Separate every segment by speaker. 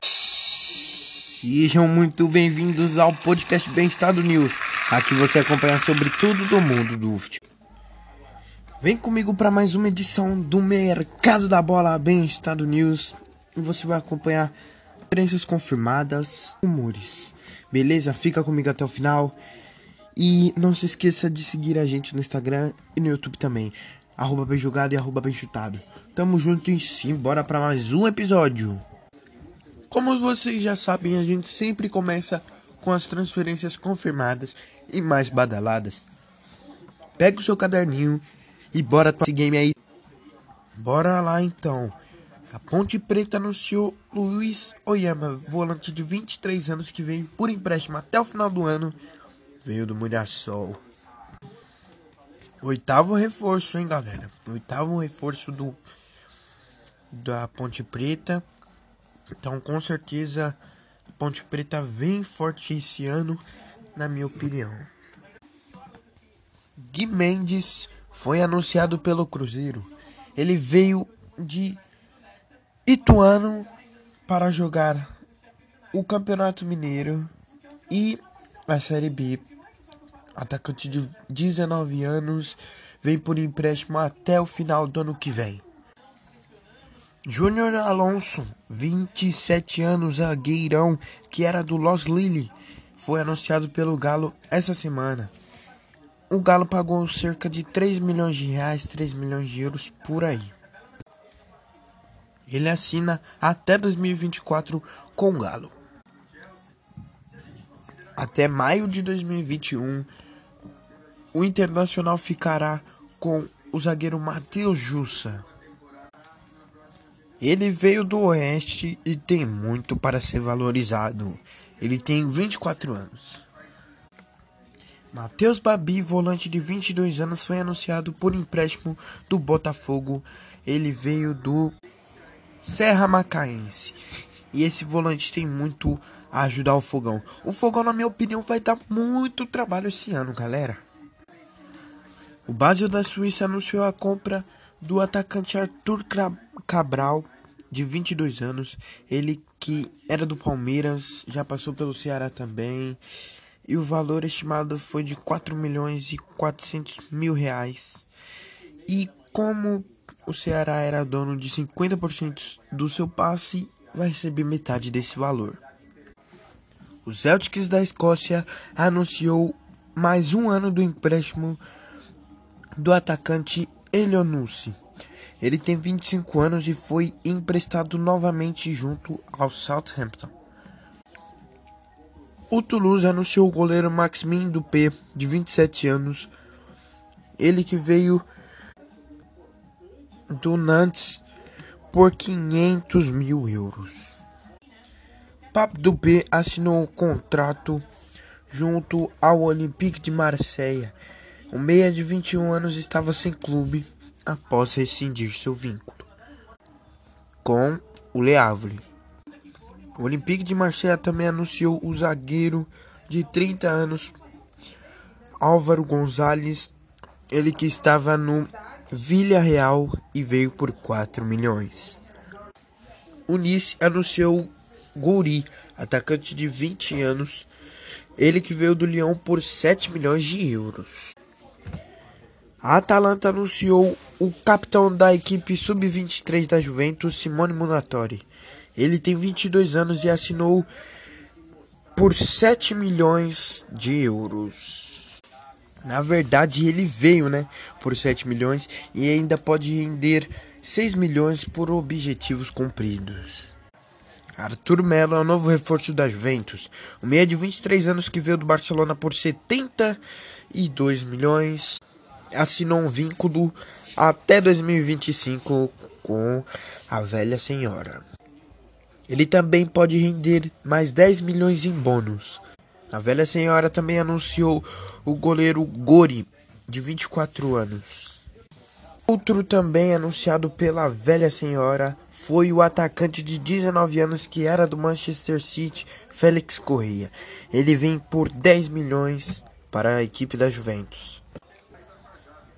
Speaker 1: Sejam muito bem-vindos ao podcast Bem Estado News. Aqui você acompanha sobre tudo do mundo do futebol. Vem comigo para mais uma edição do Mercado da Bola Bem Estado News e você vai acompanhar crenças confirmadas, rumores. Beleza? Fica comigo até o final. E não se esqueça de seguir a gente no Instagram e no YouTube também. Arroba bem jogado e arroba bem chutado. Tamo junto e sim, bora para mais um episódio. Como vocês já sabem, a gente sempre começa com as transferências confirmadas e mais badaladas. Pega o seu caderninho e bora para esse game aí. Bora lá então. A Ponte Preta anunciou Luiz Oyama, volante de 23 anos que veio por empréstimo até o final do ano. Veio do Mirassol. Oitavo reforço, hein, galera? Oitavo reforço do da Ponte Preta. Então, com certeza, Ponte Preta vem forte esse ano, na minha opinião. Gui Mendes foi anunciado pelo Cruzeiro. Ele veio de Ituano para jogar o Campeonato Mineiro e a Série B. Atacante de 19 anos, vem por empréstimo até o final do ano que vem. Júnior Alonso, 27 anos, zagueirão, que era do Los Lille, foi anunciado pelo Galo essa semana. O Galo pagou cerca de 3 milhões de reais, 3 milhões de euros por aí. Ele assina até 2024 com o Galo. Até maio de 2021, o Internacional ficará com o zagueiro Matheus Jussa. Ele veio do Oeste e tem muito para ser valorizado. Ele tem 24 anos. Matheus Babi, volante de 22 anos, foi anunciado por empréstimo do Botafogo. Ele veio do Serra Macaense. E esse volante tem muito a ajudar o Fogão. O Fogão, na minha opinião, vai dar muito trabalho esse ano, galera. O Basel da Suíça anunciou a compra do atacante Arthur Cabral, de 22 anos, ele que era do Palmeiras, já passou pelo Ceará também, e o valor estimado foi de 4 milhões e 400 mil reais. E como o Ceará era dono de 50% do seu passe, vai receber metade desse valor. O Celtics da Escócia anunciou mais um ano do empréstimo do atacante Elionussi. Ele tem 25 anos e foi emprestado novamente junto ao Southampton. O Toulouse anunciou o goleiro Maximin Dupé, de 27 anos. Ele que veio do Nantes por 500 mil euros. Pape Dupé assinou um contrato junto ao Olympique de Marseille. O meia de 21 anos estava sem clube após rescindir seu vínculo com o Le Havre. O Olympique de Marseille também anunciou o zagueiro de 30 anos Álvaro Gonzalez, ele que estava no Villarreal e veio por 4 milhões. O Nice anunciou Gouri, atacante de 20 anos, ele que veio do Lyon por 7 milhões de euros. A Atalanta anunciou o capitão da equipe sub-23 da Juventus, Simone Munatori. Ele tem 22 anos e assinou por 7 milhões de euros. Na verdade, ele veio, né, por 7 milhões e ainda pode render 6 milhões por objetivos cumpridos. Arthur Melo é o novo reforço da Juventus. O meia de 23 anos que veio do Barcelona por 72 milhões assinou um vínculo até 2025 com a velha senhora. Ele também pode render mais 10 milhões em bônus. A velha senhora também anunciou o goleiro Gori, de 24 anos. Outro também anunciado pela velha senhora foi o atacante de 19 anos que era do Manchester City, Félix Correia. Ele vem por 10 milhões para a equipe da Juventus.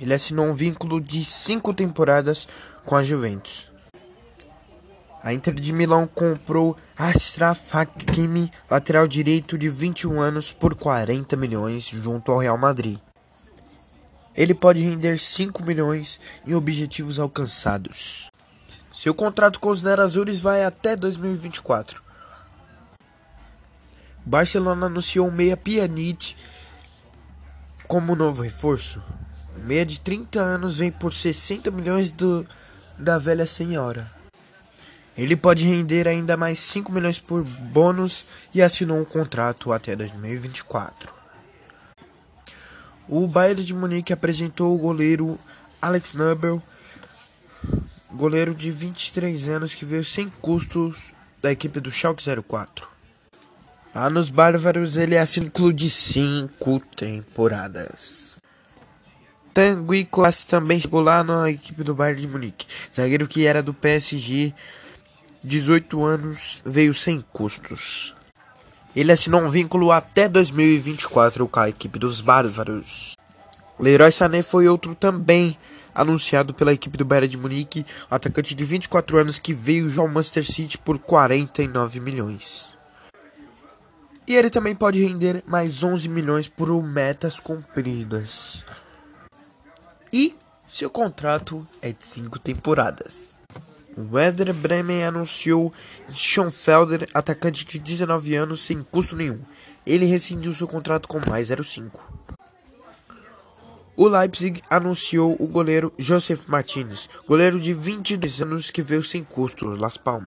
Speaker 1: Ele assinou um vínculo de cinco temporadas com a Juventus. A Inter de Milão comprou Ashraf Hakimi, lateral direito de 21 anos, por 40 milhões junto ao Real Madrid. Ele pode render 5 milhões em objetivos alcançados. Seu contrato com os Nerazzurris vai até 2024. Barcelona anunciou o meia Pjanic como novo reforço. Meia de 30 anos vem por 60 milhões do, da velha senhora. Ele pode render ainda mais 5 milhões por bônus e assinou um contrato até 2024. O Bayern de Munique apresentou o goleiro Alex Nubel, goleiro de 23 anos que veio sem custos da equipe do Schalke 04. Lá nos Bárbaros ele é ciclo de 5 temporadas. Tanguy Coas também chegou lá na equipe do Bayern de Munique, zagueiro que era do PSG 18 anos, veio sem custos. Ele assinou um vínculo até 2024 com a equipe dos Bárbaros. Leroy Sané foi outro também anunciado pela equipe do Bayern de Munique, atacante de 24 anos que veio ao Manchester City por 49 milhões. E ele também pode render mais 11 milhões por metas cumpridas. E seu contrato é de 5 temporadas. Werder Bremen anunciou Schoenfelder, atacante de 19 anos, sem custo nenhum. Ele rescindiu seu contrato com mais 05. O Leipzig anunciou o goleiro Joseph Martinez, goleiro de 22 anos que veio sem custo Las Palmas.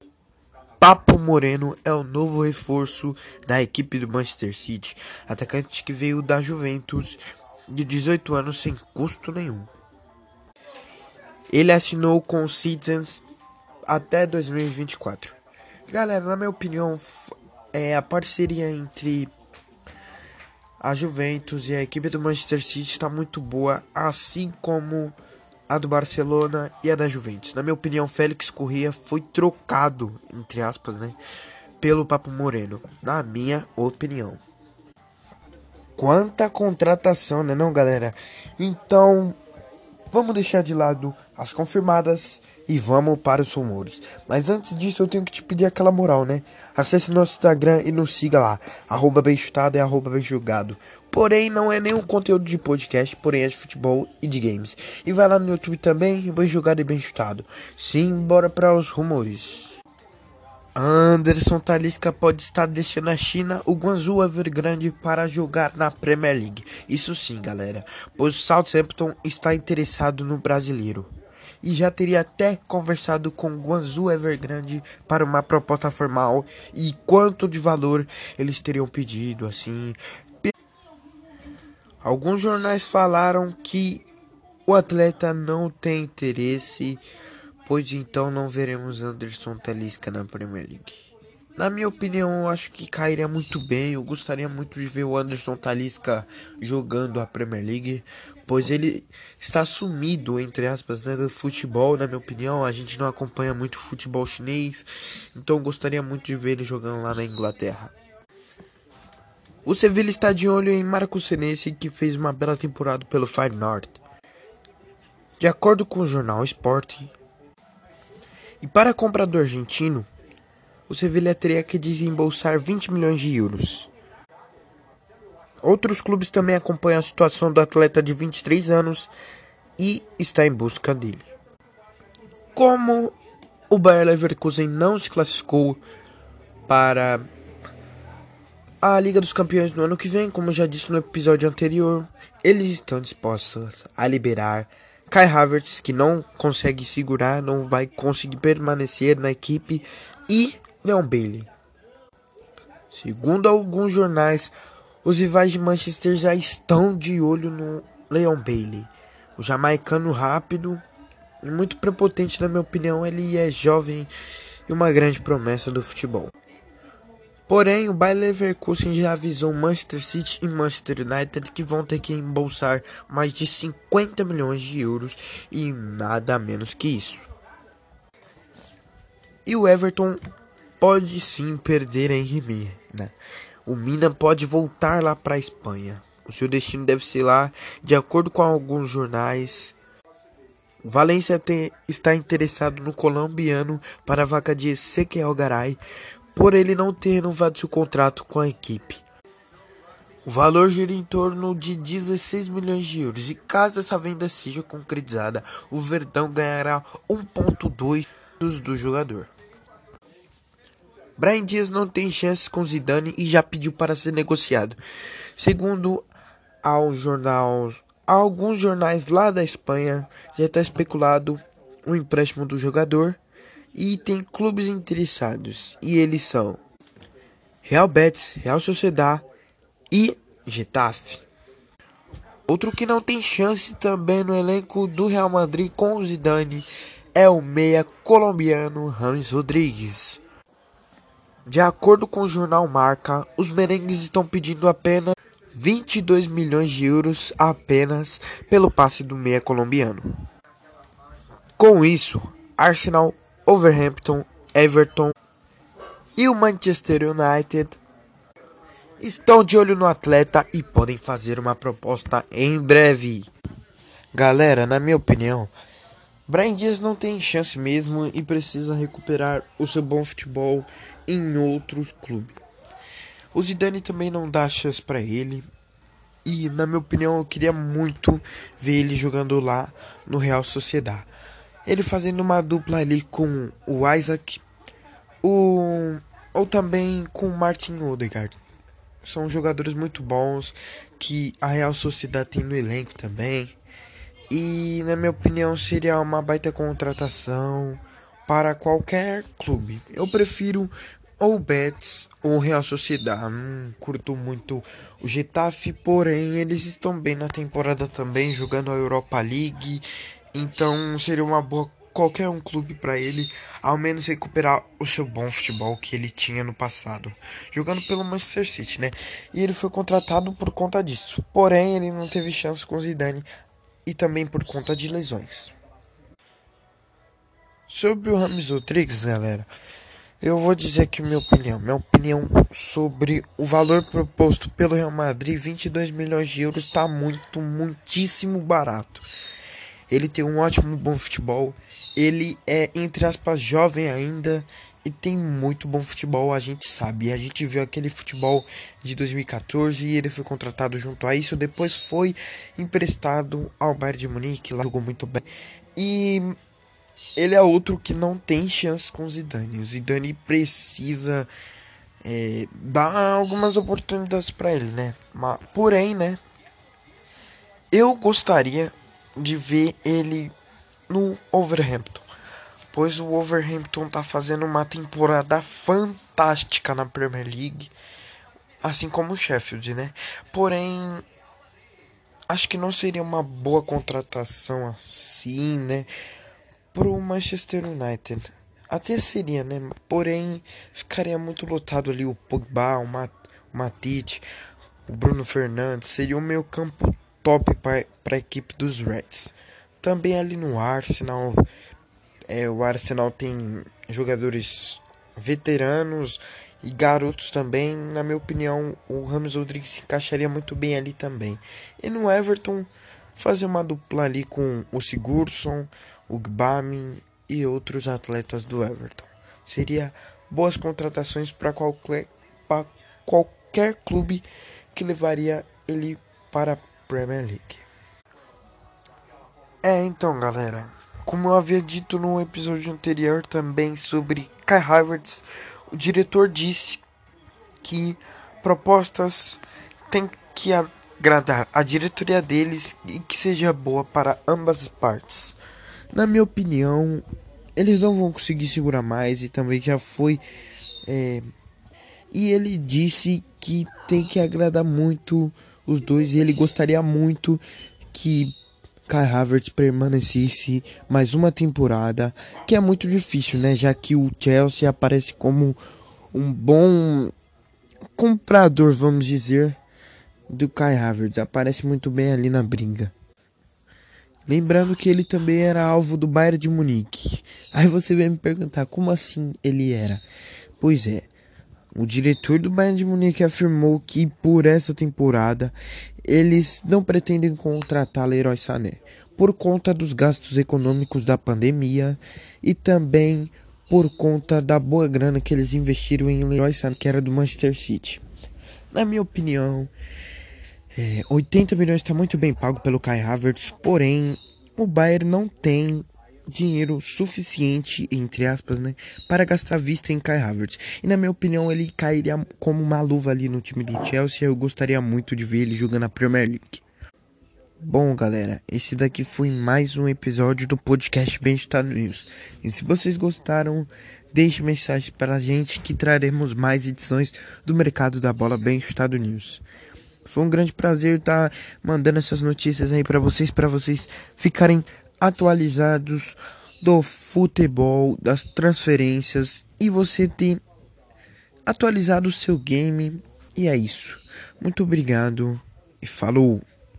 Speaker 1: Papo Moreno é o novo reforço da equipe do Manchester City, atacante que veio da Juventus de 18 anos sem custo nenhum. Ele assinou com o Citizens até 2024. Galera, na minha opinião, é a parceria entre a Juventus e a equipe do Manchester City está muito boa, assim como a do Barcelona e a da Juventus. Na minha opinião, Félix Corrêa foi trocado, entre aspas, né, pelo Papo Moreno. Na minha opinião. Quanta contratação, né, não, galera? Então, vamos deixar de lado as confirmadas e vamos para os rumores. Mas antes disso, eu tenho que te pedir aquela moral, né? Acesse nosso Instagram e nos siga lá, arroba bem chutado e arroba bem julgado. Porém, não é nenhum conteúdo de podcast, porém é de futebol e de games. E vai lá no YouTube também, bem julgado e bem chutado. Sim, bora para os rumores. Anderson Talisca pode estar deixando a China, o Guangzhou Evergrande para jogar na Premier League. Isso sim, galera, pois o Southampton está interessado no brasileiro e já teria até conversado com Guangzhou Evergrande para uma proposta formal e quanto de valor eles teriam pedido, assim. Alguns jornais falaram que o atleta não tem interesse, pois então não veremos Anderson Talisca na Premier League. Na minha opinião, eu acho que cairia muito bem. Eu gostaria muito de ver o Anderson Talisca jogando a Premier League, pois ele está sumido, entre aspas, né, do futebol. Na minha opinião, a gente não acompanha muito futebol chinês, então gostaria muito de ver ele jogando lá na Inglaterra. O Sevilla está de olho em Marcos Senesi, que fez uma bela temporada pelo Feyenoord. De acordo com o jornal Sport, e para a compra do argentino, o Sevilla teria que desembolsar 20 milhões de euros. Outros clubes também acompanham a situação do atleta de 23 anos e está em busca dele. Como o Bayer Leverkusen não se classificou para a Liga dos Campeões no ano que vem, como já disse no episódio anterior, eles estão dispostos a liberar Kai Havertz, que não consegue segurar, não vai conseguir permanecer na equipe, e Leon Bailey. Segundo alguns jornais, os rivais de Manchester já estão de olho no Leon Bailey. O jamaicano rápido e muito prepotente, na minha opinião, ele é jovem e uma grande promessa do futebol. Porém, o Bayer Leverkusen já avisou Manchester City e Manchester United que vão ter que embolsar mais de 50 milhões de euros e nada menos que isso. E o Everton pode sim perder Henry Mina. O Mina pode voltar lá para a Espanha. O seu destino deve ser lá, de acordo com alguns jornais. Valência tem, está interessado no colombiano para a vaca de Ezequiel Garay, por ele não ter renovado seu contrato com a equipe. O valor gira em torno de 16 milhões de euros e caso essa venda seja concretizada, o Verdão ganhará 1.2 do jogador. Brian Dias não tem chances com Zidane e já pediu para ser negociado. Segundo ao jornal, alguns jornais lá da Espanha, já está especulado o empréstimo do jogador e tem clubes interessados. E eles são Real Betis, Real Sociedad, e Getafe. Outro que não tem chance também no elenco do Real Madrid com Zidane é o meia colombiano Rames Rodrigues. De acordo com o jornal Marca, os merengues estão pedindo apenas 22 milhões de euros apenas pelo passe do meia colombiano. Com isso, Arsenal, Overhampton, Everton e o Manchester United estão de olho no atleta e podem fazer uma proposta em breve. Galera, na minha opinião, Brian Dias não tem chance mesmo e precisa recuperar o seu bom futebol em outro clube. O Zidane também não dá chance para ele. E na minha opinião, eu queria muito ver ele jogando lá no Real Sociedad. Ele fazendo uma dupla ali com o Isaac, o ou também com o Martin Odegaard. São jogadores muito bons que a Real Sociedade tem no elenco também. E na minha opinião seria uma baita contratação para qualquer clube. Eu prefiro ou Betis ou Real Sociedade. Hum, curto muito o Getafe, porém eles estão bem na temporada também, jogando a Europa League. Então seria uma boa qualquer um clube para ele ao menos recuperar o seu bom futebol que ele tinha no passado, jogando pelo Manchester City, né? E ele foi contratado por conta disso. Porém, ele não teve chance com Zidane e também por conta de lesões. Sobre o Rodrigues, galera, eu vou dizer aqui minha opinião. Minha opinião sobre o valor proposto pelo Real Madrid, 22 milhões de euros, está muito, muitíssimo barato. Ele tem um ótimo bom futebol. Ele é, entre aspas, jovem ainda e tem muito bom futebol, a gente sabe. A gente viu aquele futebol de 2014 e ele foi contratado junto a isso. Depois foi emprestado ao Bayern de Munique, lá jogou muito bem. E ele é outro que não tem chance com o Zidane. O Zidane precisa é, dar algumas oportunidades para ele, né? Mas, porém, né? Eu gostaria de ver ele no Overhampton, pois o Overhampton tá fazendo uma temporada fantástica na Premier League, assim como o Sheffield, né? Porém, acho que não seria uma boa contratação assim, né? Pro Manchester United. Até seria, né? Porém, ficaria muito lotado ali o Pogba, o, Mat o Matite, o Bruno Fernandes. Seria o meio campo top para a equipe dos Reds. Também ali no Arsenal, é, o Arsenal tem jogadores veteranos e garotos também. Na minha opinião, o Ramos Rodrigues se encaixaria muito bem ali também. E no Everton, fazer uma dupla ali com o Sigurdsson, o Gbamin e outros atletas do Everton. Seria boas contratações para qualquer, qualquer clube que levaria ele para Premier League. É, então, galera, como eu havia dito no episódio anterior também sobre Kai Havertz, o diretor disse que propostas têm que agradar a diretoria deles e que seja boa para ambas as partes. Na minha opinião, eles não vão conseguir segurar mais e também já foi. É, e ele disse que tem que agradar muito os dois e ele gostaria muito que Kai Havertz permanecesse mais uma temporada, que é muito difícil, né? Já que o Chelsea aparece como um bom comprador, vamos dizer, do Kai Havertz. Aparece muito bem ali na briga. Lembrando que ele também era alvo do Bayern de Munique. Aí você vai me perguntar como assim ele era? Pois é, o diretor do Bayern de Munique afirmou que por essa temporada eles não pretendem contratar Leroy Sané por conta dos gastos econômicos da pandemia e também por conta da boa grana que eles investiram em Leroy Sané, que era do Manchester City. Na minha opinião, é, 80 milhões está muito bem pago pelo Kai Havertz, porém o Bayern não tem dinheiro suficiente, entre aspas, né, para gastar vista em Kai Havertz. E na minha opinião, ele cairia como uma luva ali no time do Chelsea. Eu gostaria muito de ver ele jogando na Premier League. Bom, galera, esse daqui foi mais um episódio do podcast Bem Estado News. E se vocês gostaram, deixe mensagem para a gente que traremos mais edições do mercado da bola Bem Estado News. Foi um grande prazer estar mandando essas notícias aí para vocês, para vocês ficarem atualizados do futebol, das transferências e você ter atualizado o seu game. E é isso. Muito obrigado e falou!